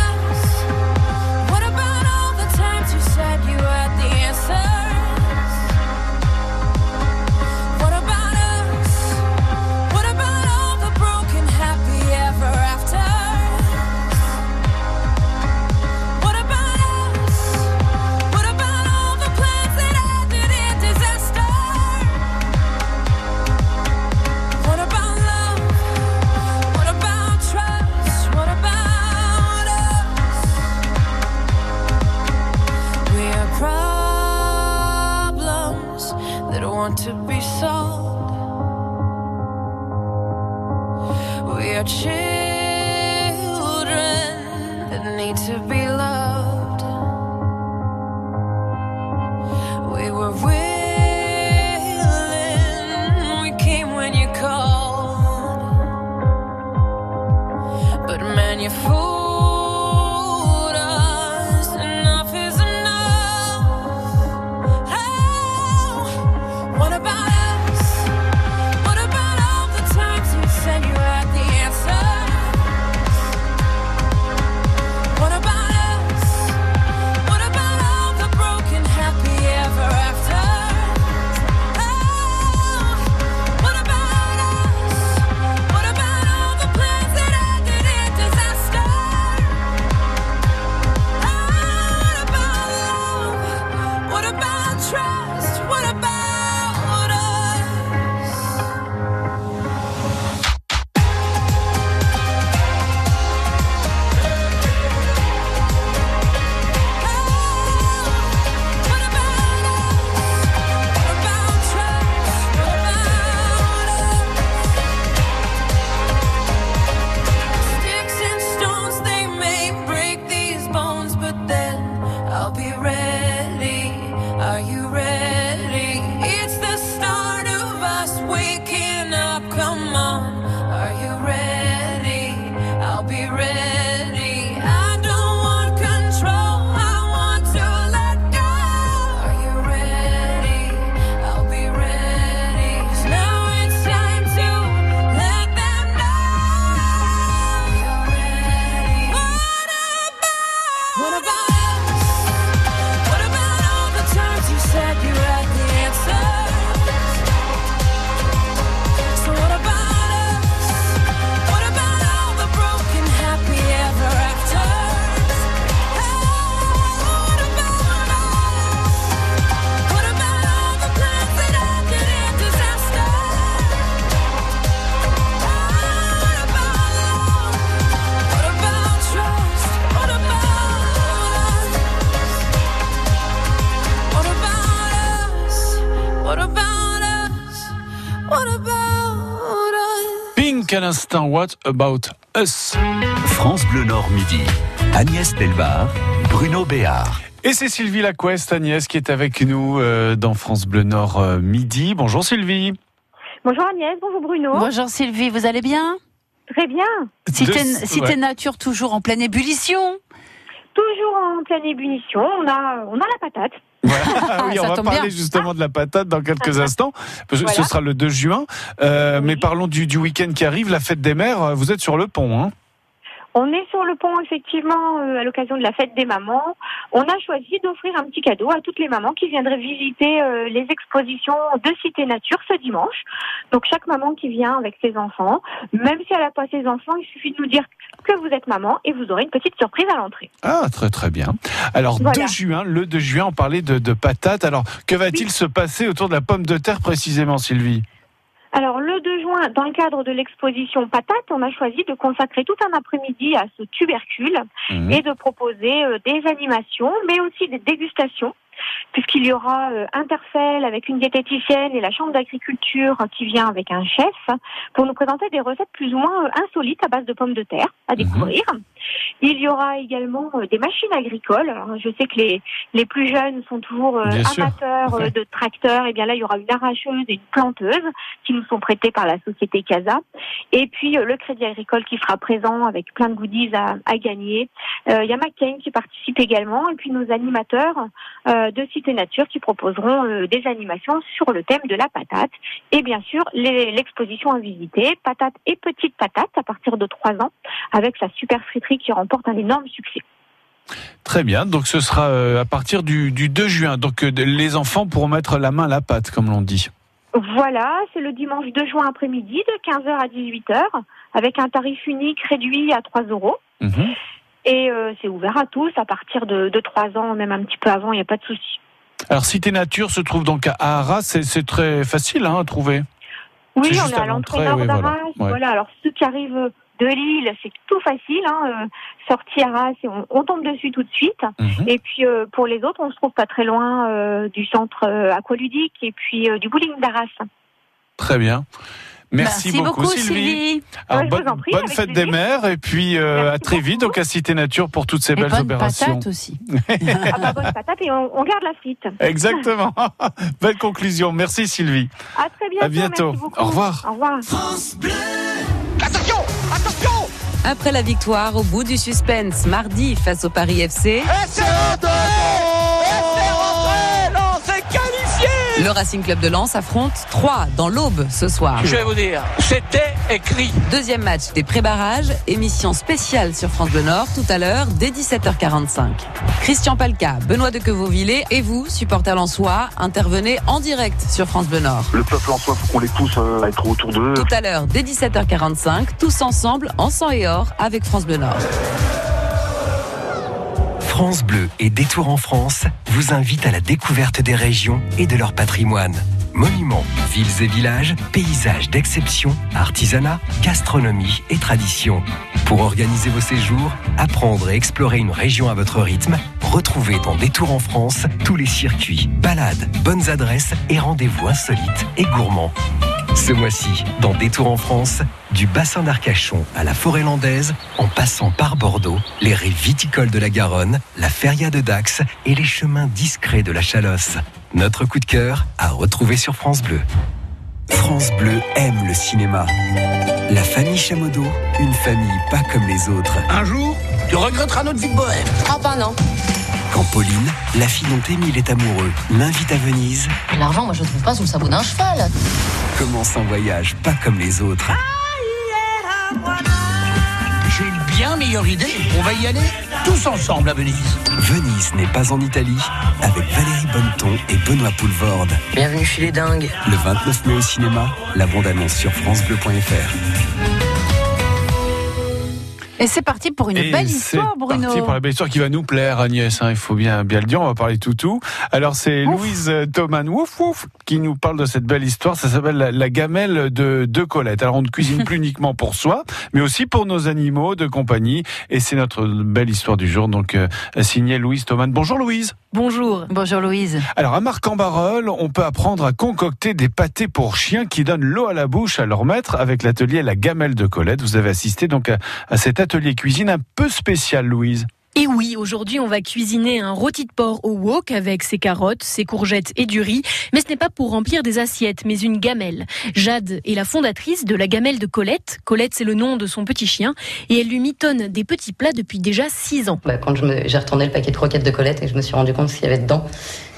instant, What About Us? France Bleu Nord midi. Agnès Delbar, Bruno Béard. Et c'est Sylvie Laquest, Agnès, qui est avec nous euh, dans France Bleu Nord euh, midi. Bonjour Sylvie. Bonjour Agnès, bonjour Bruno. Bonjour Sylvie, vous allez bien? Très bien. Cité, De- Cité ouais. Nature toujours en pleine ébullition. Toujours en pleine ébullition. On a, on a la patate. Voilà. oui, on va parler bien. justement de la patate dans quelques instants. Parce que Ce Voilà. sera le 2 juin. Euh, Oui. Mais parlons du, du week-end qui arrive, la fête des mères. Vous êtes sur le pont. Hein On est sur le pont effectivement euh, à l'occasion de la fête des mamans. On a choisi d'offrir un petit cadeau à toutes les mamans qui viendraient visiter euh, les expositions de Cité Nature ce dimanche. Donc chaque maman qui vient avec ses enfants, même si elle n'a pas ses enfants, il suffit de nous dire que vous êtes maman et vous aurez une petite surprise à l'entrée. Ah, très très bien. Alors, Voilà. 2 juin, le 2 juin, on parlait de, de patates. Alors, que va-t-il se passer autour de la pomme de terre précisément, Sylvie? Alors le 2 juin, dans le cadre de l'exposition Patate, on a choisi de consacrer tout un après-midi à ce tubercule Mhm. et de proposer euh, des animations, mais aussi des dégustations, puisqu'il y aura euh, Intercell avec une diététicienne et la Chambre d'agriculture qui vient avec un chef pour nous présenter des recettes plus ou moins euh, insolites à base de pommes de terre à découvrir. Il y aura également euh, des machines agricoles. Alors, je sais que les, les plus jeunes sont toujours euh, amateurs Ouais. de tracteurs. Et bien là, il y aura une arracheuse et une planteuse qui nous sont prêtés par la société Casa. Et puis le Crédit Agricole qui sera présent avec plein de goodies à, à gagner. Euh, il y a McCain qui participe également. Et puis nos animateurs euh, de Cité Nature qui proposeront euh, des animations sur le thème de la patate. Et bien sûr, l'exposition à visiter, patate et petite patate à partir de 3 ans, avec sa super friterie qui remporte un énorme succès. Très bien. Donc, ce sera euh, à partir du, du 2 juin. Donc, euh, les enfants pourront mettre la main à la pâte, comme l'on dit. Voilà, c'est le dimanche 2 juin après-midi de 15h à 18h avec un tarif unique réduit à 3 euros. Mhm. Et euh, c'est ouvert à tous à partir de, de 3 ans, même un petit peu avant, il n'y a pas de souci. Alors, Cité Nature se trouve donc à Arras. C'est- très facile hein, à trouver. Oui, on est à l'entrée nord oui, voilà. d'Arras. Ouais. Voilà. alors ceux qui arrivent de Lille, c'est tout facile. Hein, euh, sortie Arras, et on, on tombe dessus tout de suite. Mhm. Et puis euh, pour les autres, on se trouve pas très loin du centre aqualudique et puis du bowling d'Arras. Très bien. Merci, beaucoup, Sylvie. Alors, Ouais, je vous bonne, prie, fête des mères et puis euh, à très vite donc à Cité Nature pour toutes ces Et belles bonne opérations. patate aussi. Ah bah bonne patate et on, on garde la frite. Exactement. Belle conclusion. Merci Sylvie. À très bientôt. À bientôt. merci. Au revoir. Au revoir. Après la victoire, au bout du suspense, mardi face au Paris FC, le Racing Club de Lens affronte 3 dans l'Aube ce soir. Je vais vous dire, c'était écrit. Deuxième match des pré-barrages, émission spéciale sur France Bleu Nord tout à l'heure dès 17h45. Christian Palca, Benoît de Quevauvillé et vous, supporters lensois, intervenez en direct sur France Bleu Nord. Le peuple en soi, faut qu'on les pousse euh, à être autour d'eux. Tout à l'heure dès 17h45, tous ensemble en sang et or avec France Bleu Nord. France Bleu et Détour en France vous invitent à la découverte des régions et de leur patrimoine. Monuments, villes et villages, paysages d'exception, artisanat, gastronomie et tradition. Pour organiser vos séjours, apprendre et explorer une région à votre rythme, retrouvez dans Détour en France tous les circuits, balades, bonnes adresses et rendez-vous insolites et gourmands. Ce mois-ci, dans Détour en France, du bassin d'Arcachon à la forêt landaise, en passant par Bordeaux, les rives viticoles de la Garonne, la feria de Dax et les chemins discrets de la Chalosse. Notre coup de cœur à retrouver sur France Bleu. France Bleu aime le cinéma. La famille Chamodo, une famille pas comme les autres. Un jour, tu regretteras notre vie de bohème. Ah ben non. Quand Pauline, la fille dont Émile est amoureux, l'invite à Venise, L'argent, moi, je le trouve pas sous le sabot d'un cheval. commence un voyage pas comme les autres. J'ai une bien meilleure idée. On va y aller tous ensemble à Venise. Venise n'est pas en Italie, avec Valérie Bonneton et Benoît Poulvorde. Bienvenue chez les dingues. Le 29 mai au cinéma, la bande-annonce sur francebleu.fr. Et c'est parti pour une Et belle c'est histoire, Bruno. parti pour la belle histoire qui va nous plaire, Agnès. hein, il faut bien, bien le dire. On va parler toutou. Alors, c'est Louise Thoman Wouf Wouf qui nous parle de cette belle histoire. Ça s'appelle la, la gamelle de, de Colette. Alors on ne cuisine plus uniquement pour soi, mais aussi pour nos animaux de compagnie. Et c'est notre belle histoire du jour, donc euh, signée Louise Thoman. Bonjour Louise. Bonjour. Bonjour Louise. Alors à Marc-en-Barœul, on peut apprendre à concocter des pâtés pour chiens qui donnent l'eau à la bouche à leur maître avec l'atelier La Gamelle de Colette. Vous avez assisté donc à, à cet atelier cuisine un peu spécial, Louise. Et oui, aujourd'hui, on va cuisiner un rôti de porc au wok avec ses carottes, ses courgettes et du riz. Mais ce n'est pas pour remplir des assiettes, mais une gamelle. Jade est la fondatrice de la gamelle de Colette. Colette, c'est le nom de son petit chien. Et elle lui mitonne des petits plats depuis déjà 6 ans. Bah, quand j'ai retourné le paquet de croquettes de Colette et que je me suis rendu compte ce qu'il y avait dedans,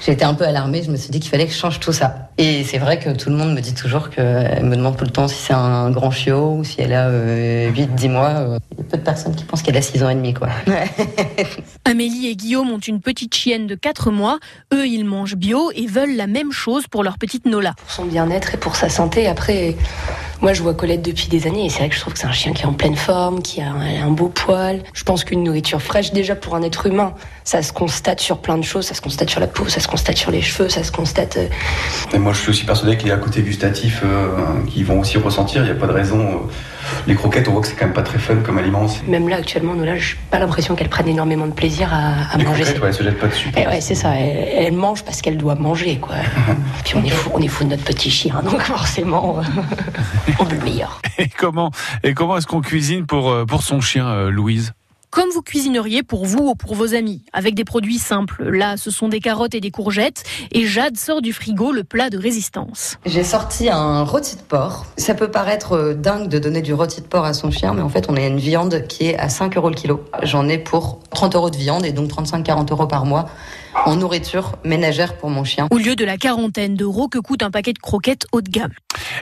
j'ai été un peu alarmée. Je me suis dit qu'il fallait que je change tout ça. Et c'est vrai que tout le monde me dit toujours qu'elle me demande tout le temps si c'est un grand chiot ou si elle a 8-10 mois. Euh, Il y a peu de personnes qui pensent qu'elle a 6 ans et demi, quoi. Amélie et Guillaume ont une petite chienne de 4 mois. Eux, ils mangent bio et veulent la même chose pour leur petite Nola. Pour son bien-être et pour sa santé. Après, moi, je vois Colette depuis des années et c'est vrai que je trouve que c'est un chien qui est en pleine forme, qui a un, beau poil. Je pense qu'une nourriture fraîche, déjà pour un être humain, ça se constate sur plein de choses. Ça se constate sur la peau, ça se constate sur les cheveux, ça se constate. euh, Et moi, je suis aussi persuadé qu'il y a un côté gustatif euh, qu'ils vont aussi ressentir. Il n'y a pas de raison. euh, Les croquettes, on voit que c'est quand même pas très fun comme aliment. C'est- Même là, actuellement, Nola, j'ai pas l'impression qu'elle prenne énormément de plaisir à, à Les manger. croquettes, ouais, elles se jettent pas dessus. Eh ouais, c'est ça. Elle, elle mange parce qu'elle doit manger, quoi. Puis on est fou, on est fou de notre petit chien, donc forcément, euh, on veut le meilleur. Et comment, et comment est-ce qu'on cuisine pour, euh, pour son chien, euh, Louise? Comme vous cuisineriez pour vous ou pour vos amis, avec des produits simples. Là, ce sont des carottes et des courgettes. Et Jade sort du frigo le plat de résistance. J'ai sorti un rôti de porc. Ça peut paraître euh, dingue de donner du rôti de porc à son chien, mais en fait, on a une viande qui est à 5 euros le kilo. J'en ai pour 30 euros de viande et donc 35-40 euros par mois en nourriture ménagère pour mon chien. Au lieu de la quarantaine d'euros que coûte un paquet de croquettes haut de gamme.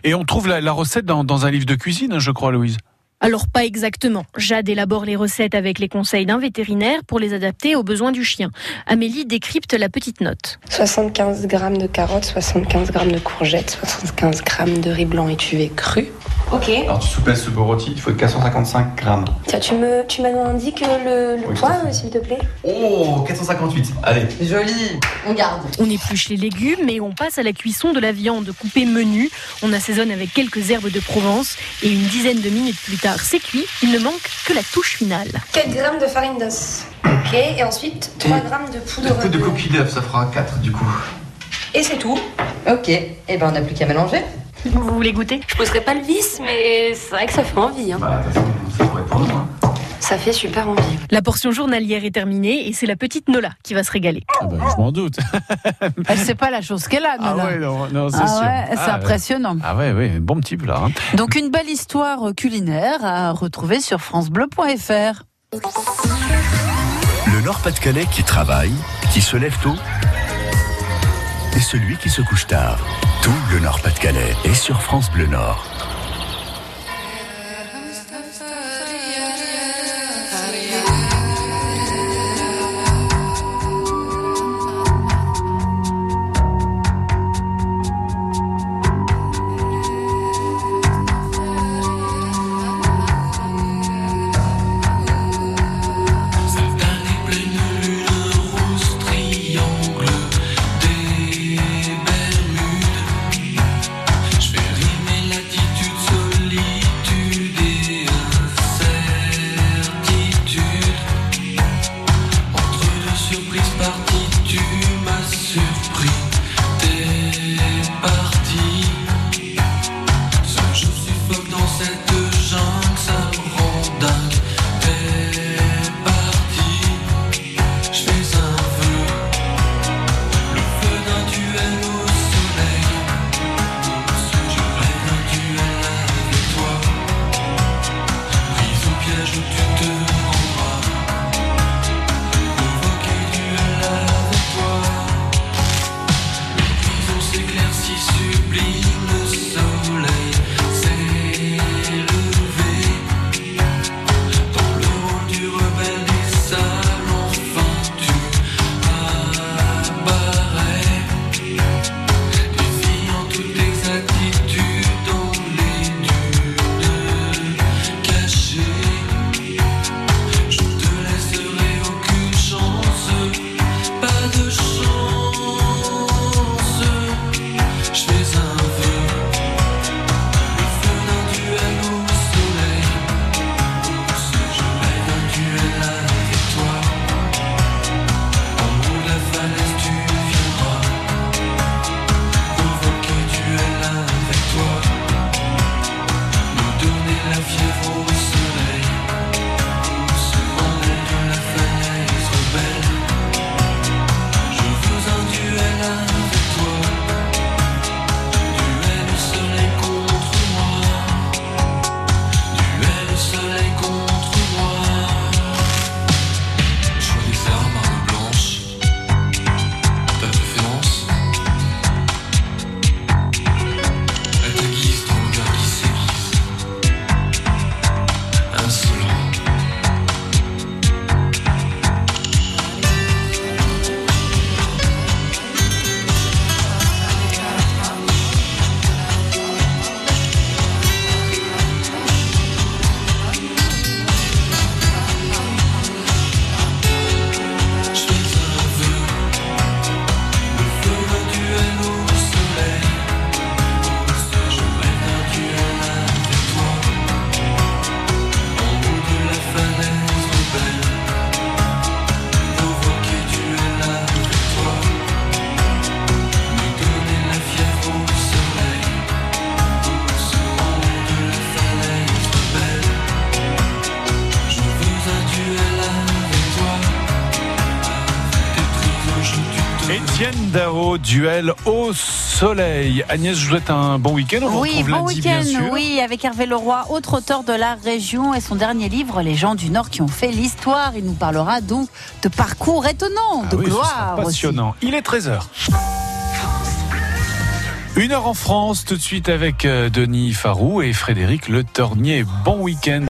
Et on trouve la, la recette dans, dans un livre de cuisine, hein, je crois, Louise. Alors pas exactement. Jade élabore les recettes avec les conseils d'un vétérinaire pour les adapter aux besoins du chien. Amélie décrypte la petite note. 75 grammes de carottes, 75 grammes de courgettes, 75 grammes de riz blanc étuvé cru. Ok. Alors, tu soupèses ce beau rôti, il faut 455 grammes. Tiens, tu me, tu m'indiques le, le Oui, poids, s'il te plaît Oh, 458. Allez. Joli, on garde. On épluche les légumes et on passe à la cuisson de la viande coupée menu. On assaisonne avec quelques herbes de Provence et une dizaine de minutes plus tard, c'est cuit. Il ne manque que la touche finale. 4 grammes de farine d'os. Ok, et ensuite 3 grammes de poudre. Poudre de coquille d'œuf, ça fera 4 du coup. Et c'est tout. Ok, et ben on n'a plus qu'à mélanger. Vous voulez goûter? Je pousserai pas le vis, mais c'est vrai que ça fait envie. hein. Bah, ça pourrait hein. Ça fait super envie. La portion journalière est terminée et c'est la petite Nola qui va se régaler. Ah ben, je m'en doute. Elle sait pas la chose qu'elle a, Ah Nola. ouais, non, non, c'est Ah sûr. ouais, c'est Ah, impressionnant. Ah ouais, ouais, bon petit plat. hein. Donc une belle histoire culinaire à retrouver sur francebleu.fr. Le Nord-Pas-de-Calais qui travaille, qui se lève tôt, et celui qui se couche tard. Tout le Nord-Pas-de-Calais est sur France Bleu Nord. Duel au soleil. Agnès, je vous souhaite un bon week-end. On Oui, bon week-end, oui, avec Hervé Leroy, autre auteur de la région et son dernier livre, Les gens du Nord qui ont fait l'histoire. Il nous parlera donc de parcours étonnants, de Ah oui, ce sera gloire. aussi. passionnant. Il est 13h. Une heure en France, tout de suite avec euh, Denis Farou et Frédéric Le Tornier. Bon week-end.